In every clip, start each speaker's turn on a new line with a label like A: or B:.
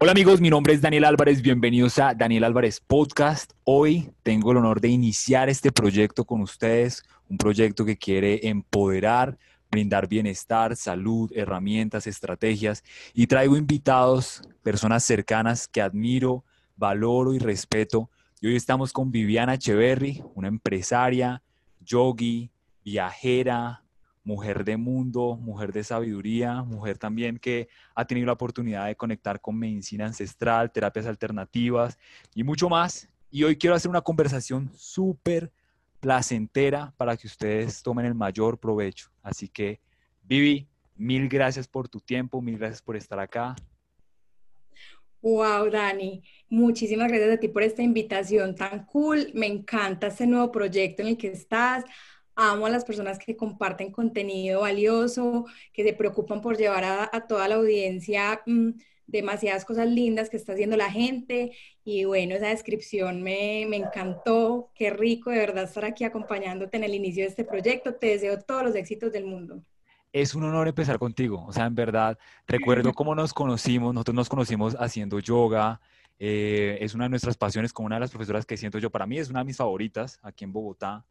A: Hola amigos, mi nombre es Daniel Álvarez, bienvenidos a Daniel Álvarez Podcast. Hoy tengo el honor de iniciar este proyecto con ustedes, un proyecto que quiere empoderar, brindar bienestar, salud, herramientas, estrategias y traigo invitados, personas cercanas que admiro, valoro y respeto. Y hoy estamos con Viviana Echeverry, una empresaria, yogi, viajera, mujer de mundo, mujer de sabiduría, mujer también que ha tenido la oportunidad de conectar con medicina ancestral, terapias alternativas y mucho más. Y hoy quiero hacer una conversación súper placentera para que ustedes tomen el mayor provecho. Así que, Vivi, mil gracias por tu tiempo, mil gracias por estar acá.
B: Wow, Dani, muchísimas gracias a ti por esta invitación tan cool. Me encanta este nuevo proyecto en el que estás amo a las personas que comparten contenido valioso, que se preocupan por llevar a, toda la audiencia mm, demasiadas cosas lindas que está haciendo la gente. Y bueno, esa descripción me, me, encantó. Qué rico de verdad estar aquí acompañándote en el inicio de este proyecto. Te deseo todos los éxitos del mundo.
A: Es un honor empezar contigo. O sea, en verdad, recuerdo cómo nos conocimos. Nosotros nos conocimos haciendo yoga. Eh, es una de nuestras pasiones con una de las profesoras que siento yo. Para mí es una de mis favoritas aquí en Bogotá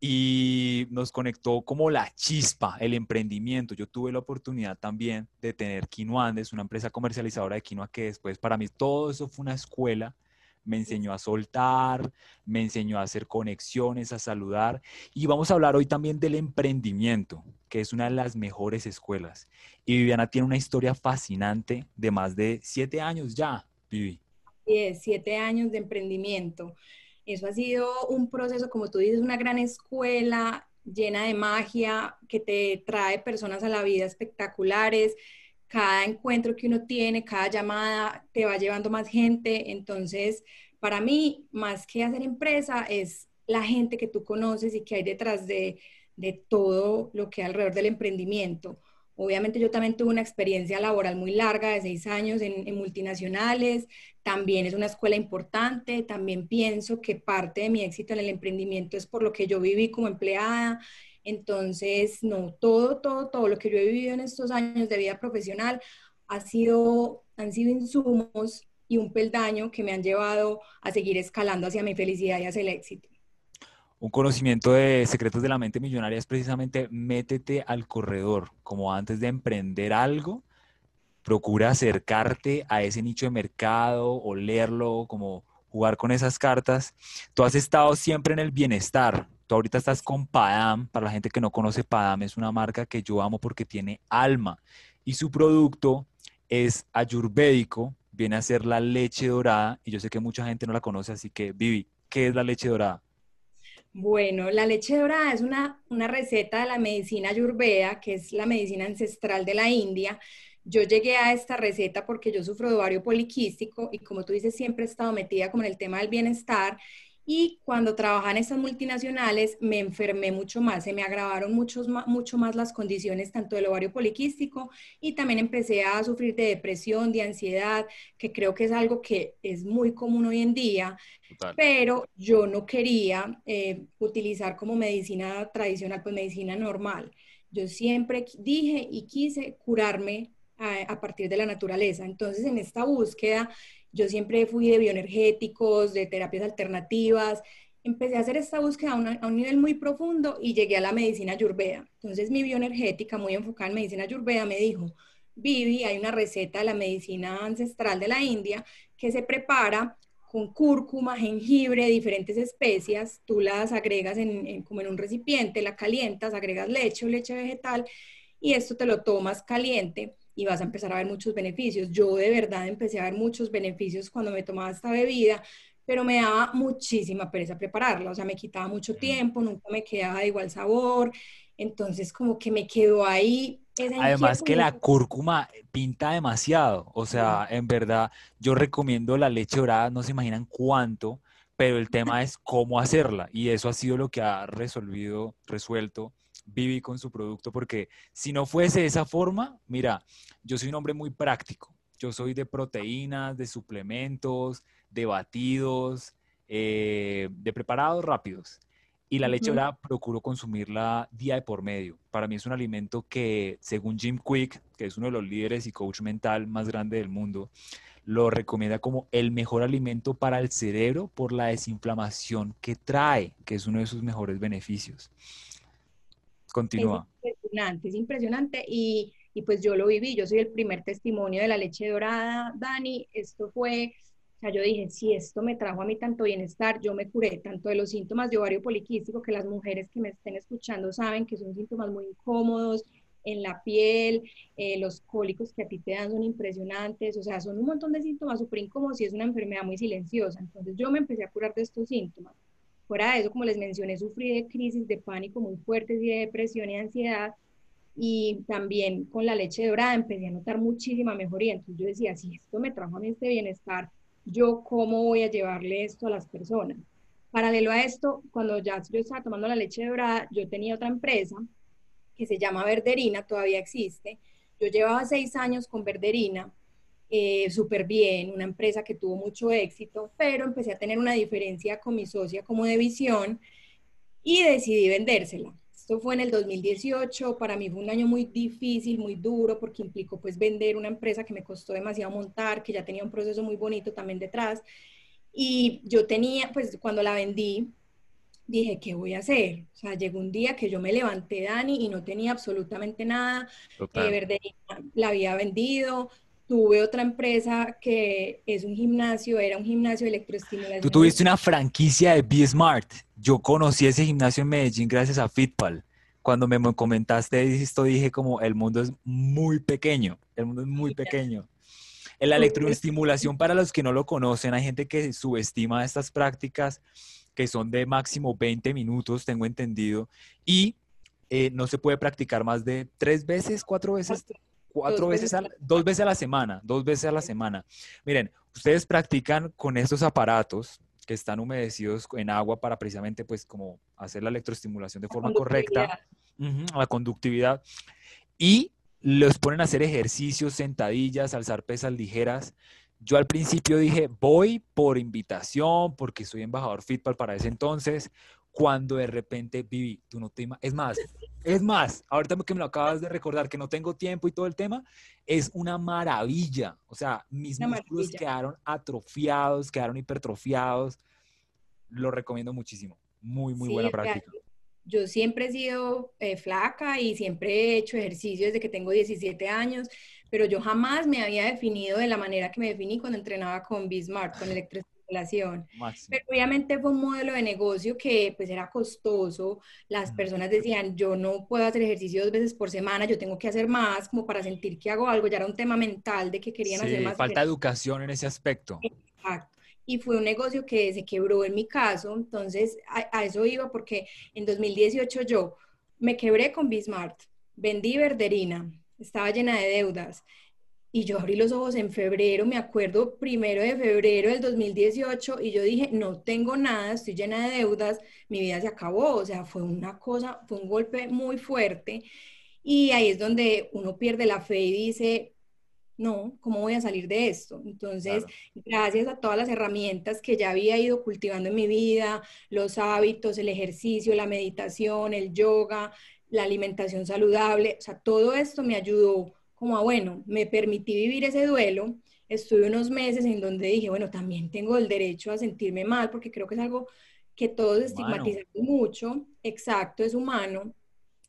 A: y nos conectó como la chispa, el emprendimiento. Yo tuve la oportunidad también de tener Quinoa Andes, una empresa comercializadora de quinoa que después para mí todo eso fue una escuela. Me enseñó a soltar, me enseñó a hacer conexiones, a saludar. Y vamos a hablar hoy también del emprendimiento, que es una de las mejores escuelas. Y Viviana tiene una historia fascinante de más de siete años ya, Vivi.
B: Sí, siete años de emprendimiento. Eso ha sido un proceso, como tú dices, una gran escuela llena de magia que te trae personas a la vida espectaculares. Cada encuentro que uno tiene, cada llamada te va llevando más gente. Entonces, para mí, más que hacer empresa, es la gente que tú conoces y que hay detrás de, de todo lo que hay alrededor del emprendimiento. Obviamente yo también tuve una experiencia laboral muy larga de seis años en, multinacionales, también es una escuela importante, también pienso que parte de mi éxito en el emprendimiento es por lo que yo viví como empleada, entonces, no, todo, todo, todo lo que yo he vivido en estos años de vida profesional ha sido, han sido insumos y un peldaño que me han llevado a seguir escalando hacia mi felicidad y hacia el éxito
A: un conocimiento de secretos de la mente millonaria es precisamente métete al corredor, como antes de emprender algo, procura acercarte a ese nicho de mercado, o leerlo, como jugar con esas cartas. Tú has estado siempre en el bienestar. Tú ahorita estás con Padam. Para la gente que no conoce, Padam es una marca que yo amo porque tiene alma. Y su producto es ayurvédico, viene a ser la leche dorada. Y yo sé que mucha gente no la conoce, así que Vivi, ¿qué es la leche dorada?
B: Bueno, la leche dorada es una, receta de la medicina ayurveda, que es la medicina ancestral de la India. Yo llegué a esta receta porque yo sufro de ovario poliquístico y como tú dices, siempre he estado metida como en el tema del bienestar y cuando trabajaba en estas multinacionales me enfermé mucho más, se me agravaron mucho más las condiciones tanto del ovario poliquístico y también empecé a sufrir de depresión, de ansiedad, que creo que es algo que es muy común hoy en día, pero yo no quería eh, utilizar como medicina tradicional, pues medicina normal. Yo siempre dije y quise curarme a partir de la naturaleza. Entonces, en esta búsqueda yo siempre fui de bioenergéticos, de terapias alternativas. Empecé a hacer esta búsqueda a, un nivel muy profundo y llegué a la medicina ayurveda. Entonces mi bioenergética, muy enfocada en medicina ayurveda, me dijo, Vivi, hay una receta de la medicina ancestral de la India que se prepara con cúrcuma, jengibre, diferentes especias, tú las agregas en, como en un recipiente, la calientas, agregas leche o leche vegetal y esto te lo tomas caliente y vas a empezar a ver muchos beneficios. Yo de verdad empecé a ver muchos beneficios cuando me tomaba esta bebida, pero me daba muchísima pereza prepararla, o sea, me quitaba mucho tiempo, nunca me quedaba de igual sabor, entonces como que me quedó ahí.
A: Además que la cúrcuma pinta demasiado, o sea, en verdad, yo recomiendo la leche dorada, no se imaginan cuánto, pero el tema es cómo hacerla y eso ha sido lo que ha resolvido, resuelto Vivi con su producto, porque si no fuese de esa forma, mira, yo soy un hombre muy práctico. Yo soy de proteínas, de suplementos, de batidos, eh, de preparados rápidos. Y la leche dorada procuro consumirla día de por medio. Para mí es un alimento que, según Jim Quick, que es uno de los líderes y coach mental más grande del mundo, lo recomienda como el mejor alimento para el cerebro por la desinflamación que trae, que es uno de sus mejores beneficios. Continúa.
B: Es impresionante, es impresionante y, y pues yo lo viví, yo soy el primer testimonio de la leche dorada, Dani, esto fue o sea, yo dije, si esto me trajo a mí tanto bienestar, yo me curé tanto de los síntomas de ovario poliquístico, que las mujeres que me estén escuchando saben que son síntomas muy incómodos en la piel, eh, los cólicos que a ti te dan son impresionantes, o sea, son un montón de síntomas súper incómodos y es una enfermedad muy silenciosa. Entonces yo me empecé a curar de estos síntomas. Fuera de eso, como les mencioné, sufrí de crisis de pánico muy fuertes y de depresión y ansiedad. Y también con la leche dorada empecé a notar muchísima mejoría. Entonces yo decía, si esto me trajo a mí este bienestar, yo cómo voy a llevarle esto a las personas. Paralelo a esto, cuando ya yo estaba tomando la leche dorada, yo tenía otra empresa que se llama Verderina, todavía existe. Yo llevaba seis años con Verderina, eh, súper bien, una empresa que tuvo mucho éxito, pero empecé a tener una diferencia con mi socia como de visión y decidí vendérsela. Esto fue en el 2018, para mí fue un año muy difícil, muy duro, porque implicó pues vender una empresa que me costó demasiado montar, que ya tenía un proceso muy bonito también detrás. Y yo tenía, pues cuando la vendí, dije, ¿qué voy a hacer? O sea, llegó un día que yo me levanté, Dani, y no tenía absolutamente nada. Eh, la había vendido, tuve otra empresa que es un gimnasio, era un gimnasio de electroestimulación.
A: Tú tuviste una franquicia de Be Smart. Yo conocí ese gimnasio en Medellín gracias a Fitpal. Cuando me comentaste esto, dije como el mundo es muy pequeño, el mundo es muy pequeño. La electroestimulación, para los que no lo conocen, hay gente que subestima estas prácticas que son de máximo 20 minutos, tengo entendido, y eh, no se puede practicar más de tres veces, cuatro veces cuatro dos veces, a la, dos veces a la semana, dos veces a la semana. Miren, ustedes practican con estos aparatos que están humedecidos en agua para precisamente pues como hacer la electroestimulación de forma correcta, la conductividad, y los ponen a hacer ejercicios, sentadillas, alzar pesas ligeras. Yo al principio dije, voy por invitación, porque soy embajador Fitpal para ese entonces, cuando de repente viví, tú no te es más, es más, ahorita que me lo acabas de recordar que no tengo tiempo y todo el tema, es una maravilla, o sea, mis músculos quedaron atrofiados, quedaron hipertrofiados, lo recomiendo muchísimo, muy, muy buena práctica.
B: Yo siempre he sido eh, flaca y siempre he hecho ejercicio desde que tengo 17 años, pero yo jamás me había definido de la manera que me definí cuando entrenaba con Bismarck, con electricidad pero obviamente fue un modelo de negocio que pues era costoso. Las personas decían, yo no puedo hacer ejercicio dos veces por semana, yo tengo que hacer más como para sentir que hago algo. Ya era un tema mental de que querían hacer más.
A: Falta educación en ese aspecto.
B: Exacto. Y fue un negocio que se quebró en mi caso. Entonces a, a eso iba porque en 2018 yo me quebré con Bismart, vendí Verderina, estaba llena de deudas y yo abrí los ojos en febrero, me acuerdo, primero de febrero del 2018, y yo dije, no tengo nada, estoy llena de deudas, mi vida se acabó, o sea, fue una cosa, fue un golpe muy fuerte. Y ahí es donde uno pierde la fe y dice, no, ¿cómo voy a salir de esto? Entonces, gracias a todas las herramientas que ya había ido cultivando en mi vida, los hábitos, el ejercicio, la meditación, el yoga, la alimentación saludable, o sea, todo esto me ayudó como a, bueno, me permití vivir ese duelo, estuve unos meses en donde dije, bueno, también tengo el derecho a sentirme mal, porque creo que es algo que todos estigmatizamos mucho, exacto, es humano,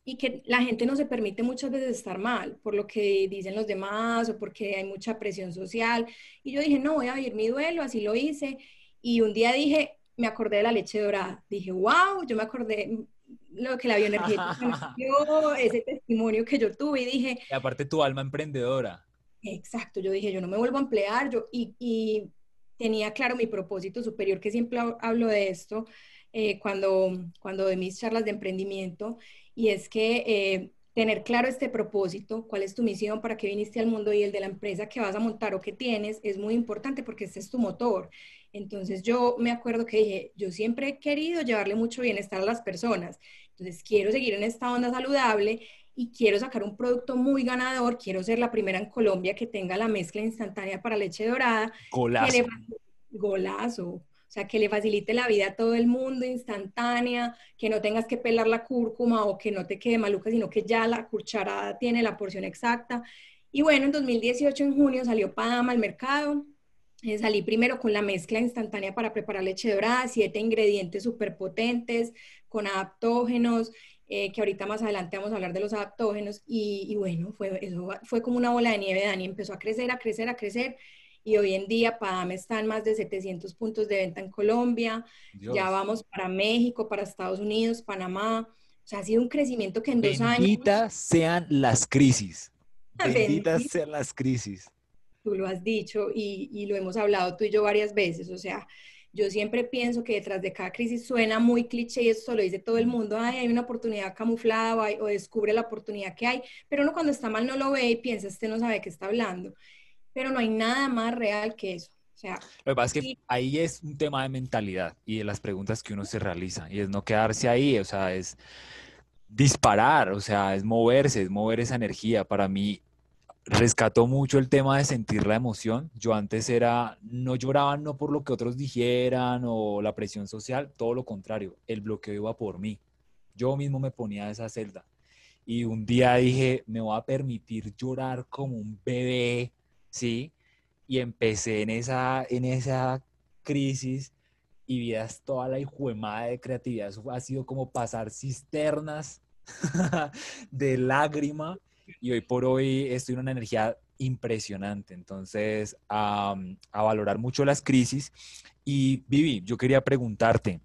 B: y que la gente no se permite muchas veces estar mal por lo que dicen los demás o porque hay mucha presión social. Y yo dije, no, voy a vivir mi duelo, así lo hice. Y un día dije, me acordé de la leche dorada. Dije, wow, yo me acordé, lo que la bioenergética dio, ese testimonio que yo tuve y dije...
A: Y aparte tu alma emprendedora.
B: Exacto, yo dije, yo no me vuelvo a emplear, yo, y, y tenía claro mi propósito superior, que siempre hablo de esto eh, cuando, cuando de mis charlas de emprendimiento, y es que eh, tener claro este propósito, cuál es tu misión, para qué viniste al mundo y el de la empresa que vas a montar o que tienes, es muy importante porque este es tu motor. Entonces yo me acuerdo que dije, yo siempre he querido llevarle mucho bienestar a las personas. Entonces quiero seguir en esta onda saludable y quiero sacar un producto muy ganador. Quiero ser la primera en Colombia que tenga la mezcla instantánea para leche dorada.
A: Golazo.
B: Golazo. o sea, que le facilite la vida a todo el mundo instantánea, que no tengas que pelar la cúrcuma o que no te quede maluca, sino que ya la cucharada tiene la porción exacta. Y bueno, en 2018, en junio, salió Padama al mercado. Eh, salí primero con la mezcla instantánea para preparar leche dorada, siete ingredientes súper potentes, con adaptógenos, eh, que ahorita más adelante vamos a hablar de los adaptógenos. Y, bueno, fue, eso fue como una bola de nieve, Dani. Empezó a crecer, a crecer, a crecer. Y hoy en día Padama está en más de 700 puntos de venta en Colombia. Ya vamos para México, para Estados Unidos, Panamá. O sea, ha sido un crecimiento que en dos años...
A: Benditas sean las crisis. Benditas sean las crisis.
B: Tú lo has dicho y, y, lo hemos hablado tú y yo varias veces. O sea, yo siempre pienso que detrás de cada crisis suena muy cliché y eso lo dice todo el mundo. Ay, hay una oportunidad camuflada o, o descubre la oportunidad que hay. Pero uno cuando está mal no lo ve y piensa, este no sabe qué está hablando. Pero no hay nada más real que eso. O sea,
A: lo que pasa es que ahí es un tema de mentalidad y de las preguntas que uno se realiza y es no quedarse ahí, o sea, es disparar, o sea, es moverse, es mover esa energía. Para mí, rescató mucho el tema de sentir la emoción. Yo antes era, no lloraba no por lo que otros dijeran o la presión social, todo lo contrario, el bloqueo iba por mí. Yo mismo me ponía esa celda. Y un día dije, me voy a permitir llorar como un bebé, ¿sí? Y empecé en esa, en esa crisis y vidas toda la hijuemada de creatividad. Ha sido como pasar cisternas de lágrima y hoy por hoy estoy en una energía impresionante. Entonces, a, valorar mucho las crisis. Y Vivi, yo quería preguntarte,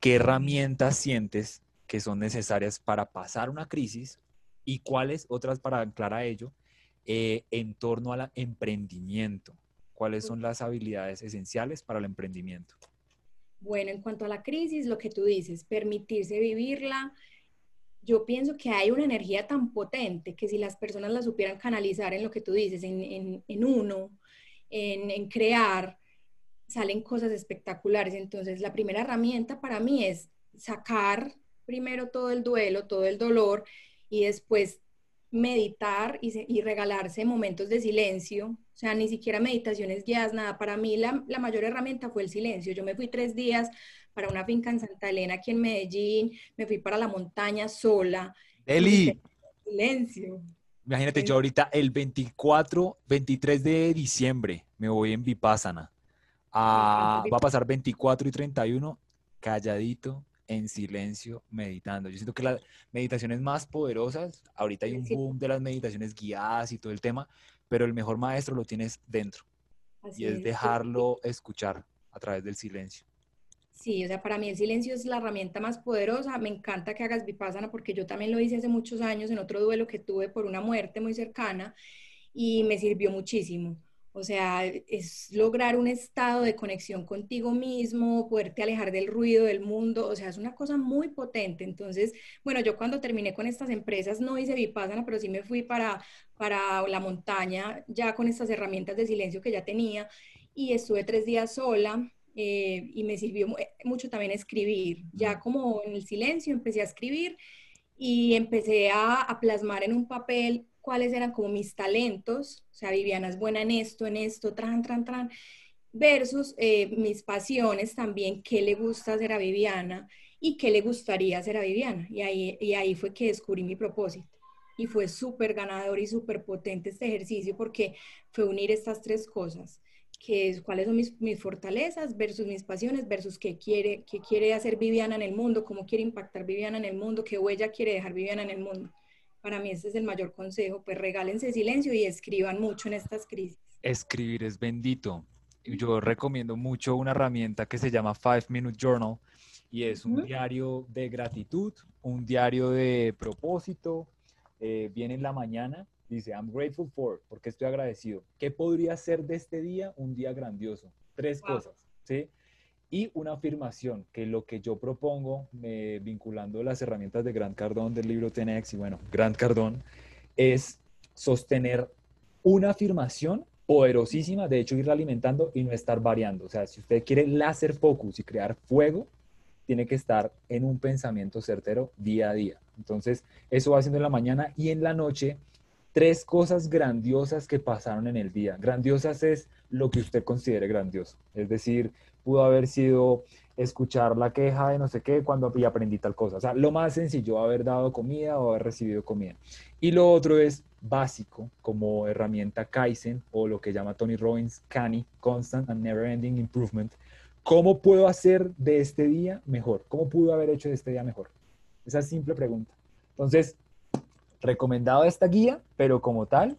A: ¿qué herramientas sientes que son necesarias para pasar una crisis y cuáles otras para anclar a ello eh, en torno al emprendimiento? ¿Cuáles son las habilidades esenciales para el emprendimiento?
B: Bueno, en cuanto a la crisis, lo que tú dices, permitirse vivirla. Yo pienso que hay una energía tan potente que si las personas la supieran canalizar en lo que tú dices, en, uno, en, en crear, salen cosas espectaculares. Entonces, la primera herramienta para mí es sacar primero todo el duelo, todo el dolor y después meditar y, regalarse momentos de silencio, o sea, ni siquiera meditaciones guiadas, nada. Para mí la, mayor herramienta fue el silencio. Yo me fui tres días para una finca en Santa Elena, aquí en Medellín, me fui para la montaña sola.
A: Eli.
B: Silencio.
A: Imagínate, yo ahorita el 24, 23 de diciembre me voy en Vipassana. va a pasar 24 y 31 calladito, en silencio meditando. Yo siento que las meditaciones más poderosas, ahorita hay un boom de las meditaciones guiadas y todo el tema, pero el mejor maestro lo tienes dentro. y es, dejarlo escuchar a través del silencio.
B: Sí, o sea, para mí el silencio es la herramienta más poderosa. Me encanta que hagas vipassana porque yo también lo hice hace muchos años en otro duelo que tuve por una muerte muy cercana y me sirvió muchísimo. O sea, es lograr un estado de conexión contigo mismo, poderte alejar del ruido del mundo, o sea, es una cosa muy potente. Entonces, bueno, yo cuando terminé con estas empresas no hice Vipassana, pero sí me fui para, para la montaña ya con estas herramientas de silencio que ya tenía y estuve tres días sola. Eh, y me sirvió mucho también escribir. Ya como en el silencio empecé a escribir y empecé a, a plasmar en un papel cuáles eran como mis talentos, o sea, Viviana es buena en esto, en esto, tran, tran, tran, versus eh, mis pasiones también, qué le gusta hacer a Viviana y qué le gustaría hacer a Viviana. Y ahí, y ahí fue que descubrí mi propósito. Y fue súper ganador y súper potente este ejercicio porque fue unir estas tres cosas, que es cuáles son mis, mis, fortalezas versus mis pasiones versus qué quiere, qué quiere hacer Viviana en el mundo, cómo quiere impactar Viviana en el mundo, qué huella quiere dejar Viviana en el mundo. Para mí ese es el mayor consejo, pues regálense silencio y escriban mucho en estas crisis.
A: Escribir es bendito. Yo recomiendo mucho una herramienta que se llama Five Minute Journal y es un diario de gratitud, un diario de propósito. Eh, viene en la mañana, dice, I'm grateful for, porque estoy agradecido. ¿Qué podría ser de este día un día grandioso? Tres cosas, ¿sí? Y una afirmación, que lo que yo propongo, vinculando las herramientas de Grant Cardón del libro Tenex y bueno, Grant Cardón, es sostener una afirmación poderosísima, de hecho irla alimentando y no estar variando. O sea, si usted quiere láser focus y crear fuego, tiene que estar en un pensamiento certero día a día. Entonces, eso va haciendo en la mañana y en la noche tres cosas grandiosas que pasaron en el día. Grandiosas es lo que usted considere grandioso. Es decir, pudo haber sido escuchar la queja de no sé qué cuando y aprendí tal cosa. O sea, lo más sencillo, haber dado comida o haber recibido comida. Y lo otro es básico, como herramienta Kaizen o lo que llama Tony Robbins CANI, Constant and Never Ending Improvement. ¿Cómo puedo hacer de este día mejor? ¿Cómo pudo haber hecho de este día mejor? Esa simple pregunta. Entonces, recomendado esta guía, pero como tal,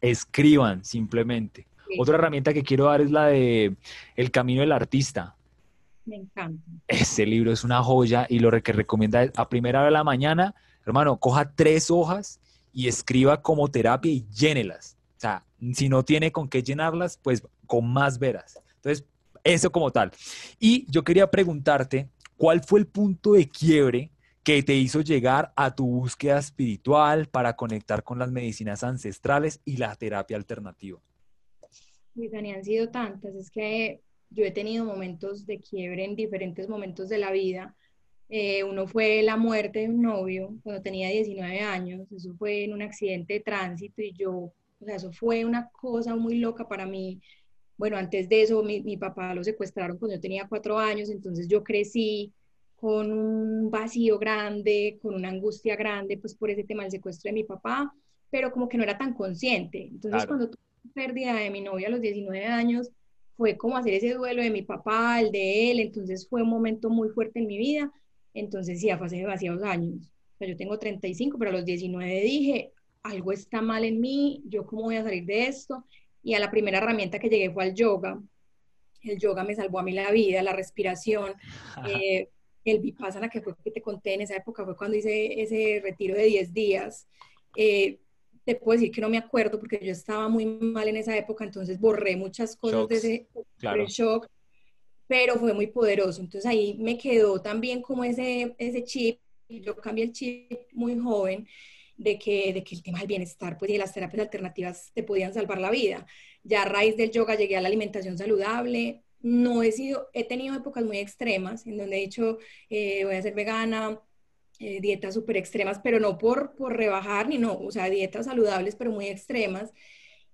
A: escriban simplemente. Otra herramienta que quiero dar es la de El Camino del Artista.
B: Me encanta.
A: Ese libro es una joya y lo que recomienda es a primera hora de la mañana, hermano, coja tres hojas y escriba como terapia y llénelas. O sea, si no tiene con qué llenarlas, pues con más veras. Entonces, eso como tal. Y yo quería preguntarte, ¿cuál fue el punto de quiebre que te hizo llegar a tu búsqueda espiritual para conectar con las medicinas ancestrales y la terapia alternativa?
B: Pues, Dani, han sido tantas. Es que yo he tenido momentos de quiebre en diferentes momentos de la vida. Eh, uno fue la muerte de un novio cuando tenía 19 años. Eso fue en un accidente de tránsito y yo, o sea, eso fue una cosa muy loca para mí. Bueno, antes de eso, mi, mi papá lo secuestraron cuando yo tenía cuatro años, entonces yo crecí con un vacío grande, con una angustia grande, pues por ese tema del secuestro de mi papá, pero como que no era tan consciente. Entonces, cuando tuve pérdida de mi novia a los 19 años, fue como hacer ese duelo de mi papá, el de él, entonces fue un momento muy fuerte en mi vida. Entonces, sí, fue hace demasiados años. O sea, yo tengo 35, pero a los 19 dije, algo está mal en mí, yo cómo voy a salir de esto. Y a la primera herramienta que llegué fue al yoga. El yoga me salvó a mí la vida, la respiración. Eh, el Vipassana, que fue que te conté en esa época, fue cuando hice ese retiro de 10 días. Eh, te puedo decir que no me acuerdo porque yo estaba muy mal en esa época, entonces borré muchas cosas de ese shock, pero fue muy poderoso. Entonces ahí me quedó también como ese, ese chip, yo cambié el chip muy joven de que, de que el tema del bienestar pues, y de las terapias alternativas te podían salvar la vida. Ya a raíz del yoga llegué a la alimentación saludable, no he sido, he tenido épocas muy extremas en donde he dicho, eh, voy a ser vegana, eh, dietas súper extremas, pero no por, por rebajar, ni no, o sea, dietas saludables, pero muy extremas.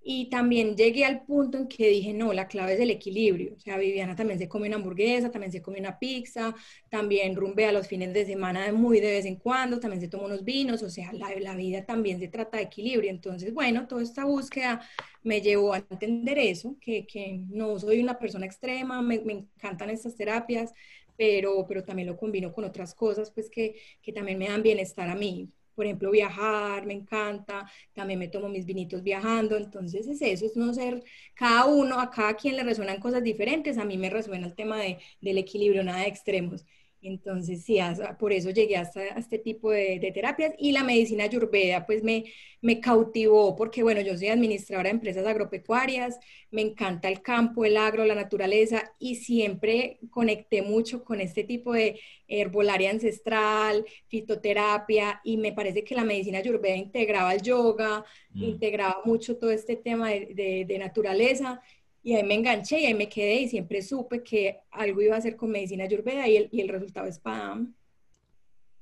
B: Y también llegué al punto en que dije, no, la clave es el equilibrio. O sea, Viviana también se come una hamburguesa, también se come una pizza, también rumbea los fines de semana muy de vez en cuando, también se toma unos vinos, o sea, la, la vida también se trata de equilibrio. Entonces, bueno, toda esta búsqueda me llevó a entender eso, que, que no soy una persona extrema, me, me encantan estas terapias, pero, pero también lo combino con otras cosas, pues que, que también me dan bienestar a mí. Por ejemplo, viajar, me encanta, también me tomo mis vinitos viajando, entonces es eso, es no ser, cada uno, a cada quien le resuenan cosas diferentes, a mí me resuena el tema de, del equilibrio, nada de extremos. Entonces, sí, por eso llegué hasta a este tipo de, terapias y la medicina ayurveda, pues me, me cautivó porque, bueno, yo soy administradora de empresas agropecuarias, me encanta el campo, el agro, la naturaleza y siempre conecté mucho con este tipo de herbolaria ancestral, fitoterapia y me parece que la medicina ayurveda integraba el yoga, mm. integraba mucho todo este tema de, de naturaleza y ahí me enganché y ahí me quedé y siempre supe que algo iba a hacer con medicina ayurveda y el, y el resultado es PAM.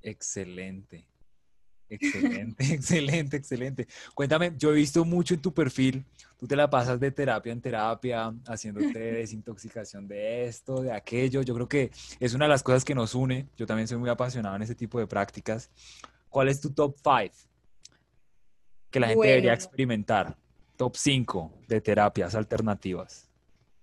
A: Excelente. Excelente, excelente, excelente. Cuéntame, yo he visto mucho en tu perfil, tú te la pasas de terapia en terapia, haciéndote desintoxicación de esto, de aquello. Yo creo que es una de las cosas que nos une. Yo también soy muy apasionado en ese tipo de prácticas. ¿Cuál es tu top 5 que la gente debería experimentar? Top 5 de terapias alternativas.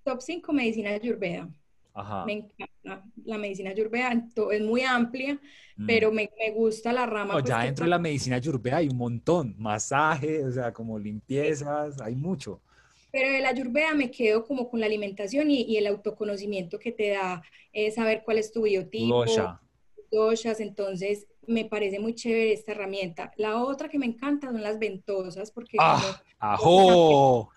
B: Top 5 medicina ayurveda. Ajá. Me encanta la medicina ayurveda, es muy amplia, mm. pero me, me, gusta la rama.
A: No, pues, ya dentro de la medicina ayurveda hay un montón, masaje, o sea, como limpiezas, hay mucho.
B: Pero de la ayurveda me quedo como con la alimentación y, y el autoconocimiento que te da eh, saber cuál es tu biotipo. Doshas, entonces me parece muy chévere esta herramienta. La otra que me encanta son las ventosas, porque
A: ah, ajo.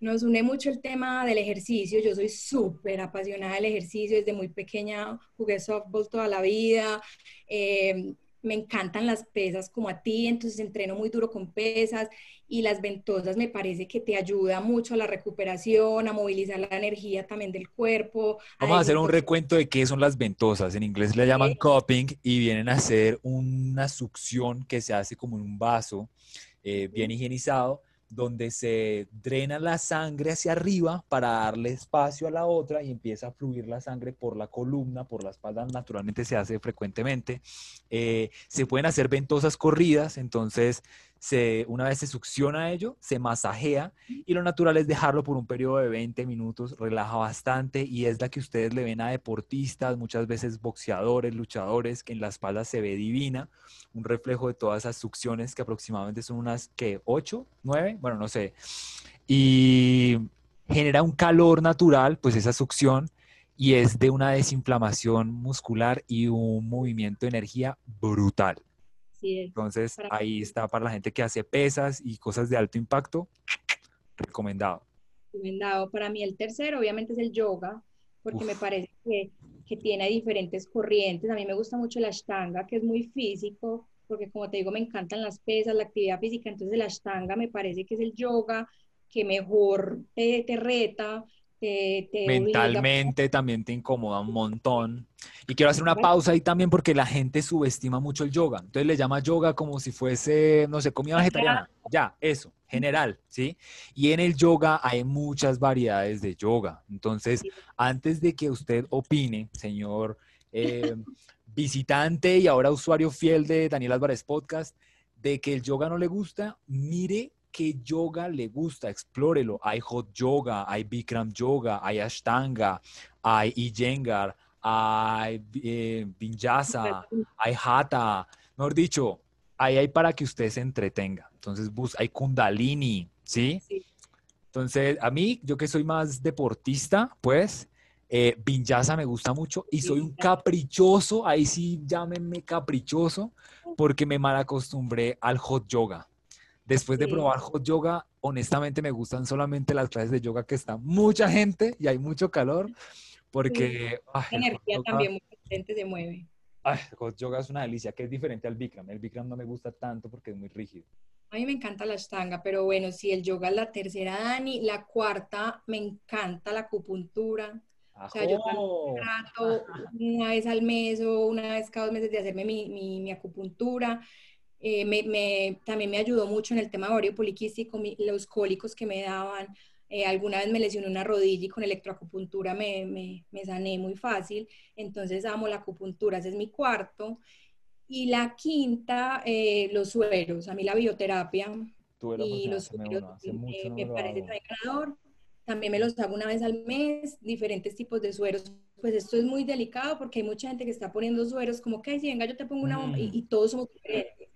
B: nos une mucho el tema del ejercicio. Yo soy súper apasionada del ejercicio, desde muy pequeña jugué softball toda la vida. Eh, me encantan las pesas como a ti, entonces entreno muy duro con pesas y las ventosas me parece que te ayuda mucho a la recuperación, a movilizar la energía también del cuerpo.
A: Vamos a, hacer un recuento de qué son las ventosas. En inglés le llaman cupping y vienen a ser una succión que se hace como en un vaso eh, bien higienizado donde se drena la sangre hacia arriba para darle espacio a la otra y empieza a fluir la sangre por la columna, por la espalda, naturalmente se hace frecuentemente. Eh, se pueden hacer ventosas corridas, entonces una vez se succiona ello, se masajea y lo natural es dejarlo por un periodo de 20 minutos, relaja bastante y es la que ustedes le ven a deportistas, muchas veces boxeadores, luchadores, que en la espalda se ve divina, un reflejo de todas esas succiones que aproximadamente son unas que 8, 9, bueno, no sé. Y genera un calor natural, pues esa succión y es de una desinflamación muscular y un movimiento de energía brutal. Entonces, ahí está para la gente que hace pesas y cosas de alto impacto, recomendado.
B: Recomendado. Para mí el tercero, obviamente, es el yoga, porque me parece que, que, tiene diferentes corrientes. A mí me gusta mucho la ashtanga, que es muy físico, porque como te digo, me encantan las pesas, la actividad física. Entonces, la ashtanga me parece que es el yoga que mejor te, te reta,
A: Mentalmente también te incomoda un montón. Y quiero hacer una pausa ahí también porque la gente subestima mucho el yoga. Entonces le llama yoga como si fuese, no sé, comida vegetariana. Ya, eso, general, ¿sí? Y en el yoga hay muchas variedades de yoga. Entonces, antes de que usted opine, señor eh, visitante y ahora usuario fiel de Daniel Álvarez Podcast, de que el yoga no le gusta, mire qué yoga le gusta, explórelo. Hay hot yoga, hay Bikram yoga, hay Ashtanga, hay Iyengar, hay eh, Vinyasa, hay Hatha. Mejor dicho, ahí hay para que usted se entretenga. Entonces, bus, hay Kundalini, ¿sí? Entonces, a mí, yo que soy más deportista, pues, eh, Vinyasa me gusta mucho y soy un caprichoso, ahí sí llámenme caprichoso, porque me mal acostumbré al hot yoga. Después de probar hot yoga, honestamente me gustan solamente las clases de yoga que está mucha gente y hay mucho calor, porque...
B: La energía también mucha gente se mueve.
A: Ay, hot yoga es una delicia, que es diferente al Bikram. El Bikram no me gusta tanto porque es muy rígido.
B: A mí me encanta la ashtanga, pero bueno, si el yoga es la tercera, Dani, la cuarta me encanta la acupuntura. O sea, yo trato una vez al mes o una vez cada dos meses de hacerme mi, mi, mi acupuntura. Eh, me, también me ayudó mucho en el tema de ovario poliquístico, los cólicos que me daban. Eh, alguna vez me lesioné una rodilla y con electroacupuntura me, me, sané muy fácil. Entonces amo la acupuntura, ese es mi cuarto. Y la quinta, eh, los sueros. A mí la bioterapia y los sueros me, parece también ganador. También me los hago una vez al mes, diferentes tipos de sueros. Pues esto es muy delicado porque hay mucha gente que está poniendo sueros como que, si venga, yo te pongo una bomba y, mm. y todos somos diferentes.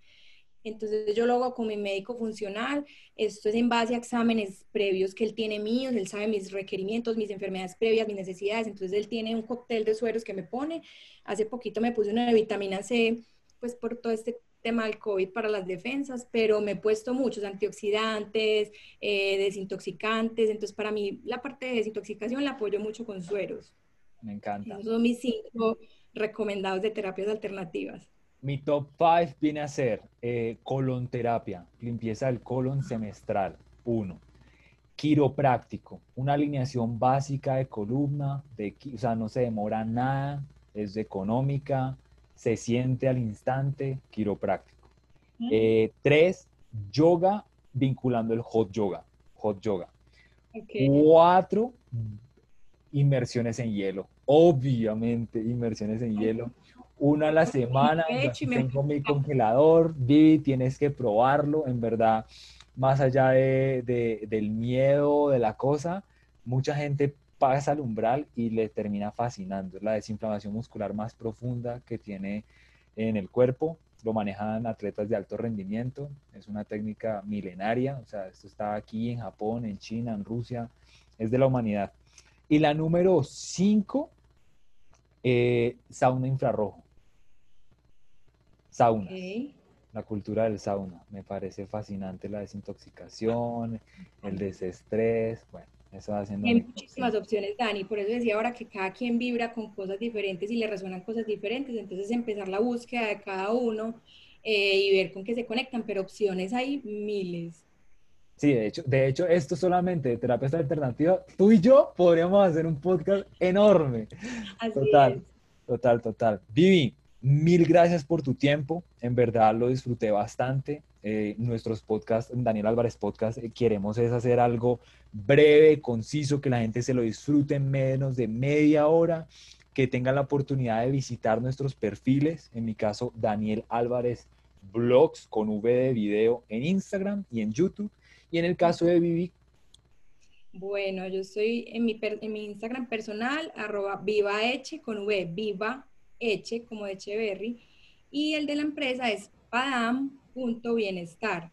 B: Entonces yo lo hago con mi médico funcional, esto es en base a exámenes previos que él tiene míos, él sabe mis requerimientos, mis enfermedades previas, mis necesidades, entonces él tiene un cóctel de sueros que me pone. Hace poquito me puse una de vitamina C, pues por todo este tema del COVID para las defensas, pero me he puesto muchos antioxidantes, eh, desintoxicantes, entonces para mí la parte de desintoxicación la apoyo mucho con sueros.
A: Me encanta.
B: Esos son mis cinco recomendados de terapias alternativas.
A: Mi top 5 viene a ser eh, colon terapia, limpieza del colon semestral, uno. Quiropráctico, una alineación básica de columna, de, o sea, no se demora nada, es económica, se siente al instante, quiropráctico. Eh, tres, yoga vinculando el hot yoga, hot yoga. Cuatro, inmersiones en hielo, obviamente inmersiones en hielo una a la semana. Tengo mi congelador, Vivi, tienes que probarlo, en verdad, más allá de, del miedo, de la cosa, mucha gente pasa al umbral y le termina fascinando. Es la desinflamación muscular más profunda que tiene en el cuerpo. Lo manejan atletas de alto rendimiento. Es una técnica milenaria. O sea, esto está aquí en Japón, en China, en Rusia. Es de la humanidad. Y la número 5, eh, sauna infrarrojo. Sauna. La cultura del sauna. Me parece fascinante la desintoxicación, el desestrés. Bueno, eso va haciendo.
B: Hay muchísimas opciones, Dani. Por eso decía ahora que cada quien vibra con cosas diferentes y le resuenan cosas diferentes. Entonces, empezar la búsqueda de cada uno eh, y ver con qué se conectan. Pero opciones hay miles.
A: Sí, de hecho, de hecho, esto solamente de terapia alternativa, tú y yo podríamos hacer un podcast enorme. total, total, total. Vivi, Mil gracias por tu tiempo, en verdad lo disfruté bastante. Eh, nuestros podcasts, Daniel Álvarez Podcast, eh, queremos es hacer algo breve, conciso, que la gente se lo disfrute en menos de media hora, que tengan la oportunidad de visitar nuestros perfiles, en mi caso Daniel Álvarez Blogs con V de video en Instagram y en YouTube, y en el caso de Vivi.
B: Bueno, yo estoy en mi, en mi Instagram personal, arroba vivaeche con V, viva Eche, como Echeverry, y el de la empresa es padam.bienestar,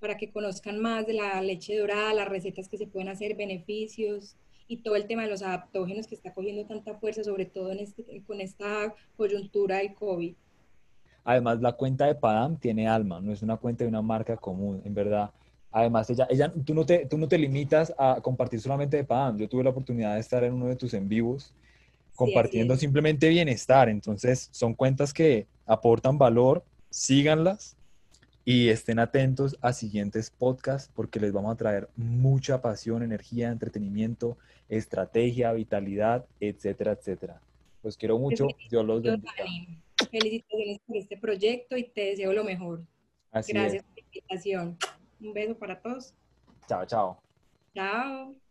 B: para que conozcan más de la leche dorada, las recetas que se pueden hacer, beneficios y todo el tema de los adaptógenos que está cogiendo tanta fuerza, sobre todo en este, con esta coyuntura del COVID.
A: Además, la cuenta de Padam tiene alma, no es una cuenta de una marca común, en verdad. Además, ella, ella, tú, no te, tú no te limitas a compartir solamente de Padam. Yo tuve la oportunidad de estar en uno de tus en vivos compartiendo simplemente bienestar. Entonces, son cuentas que aportan valor, síganlas y estén atentos a siguientes podcasts porque les vamos a traer mucha pasión, energía, entretenimiento, estrategia, vitalidad, etcétera, etcétera. Los quiero mucho, Dios los bendiga.
B: Felicitaciones por este proyecto y te deseo lo mejor. Gracias por la invitación. Un beso para todos.
A: Chao, chao.
B: Chao.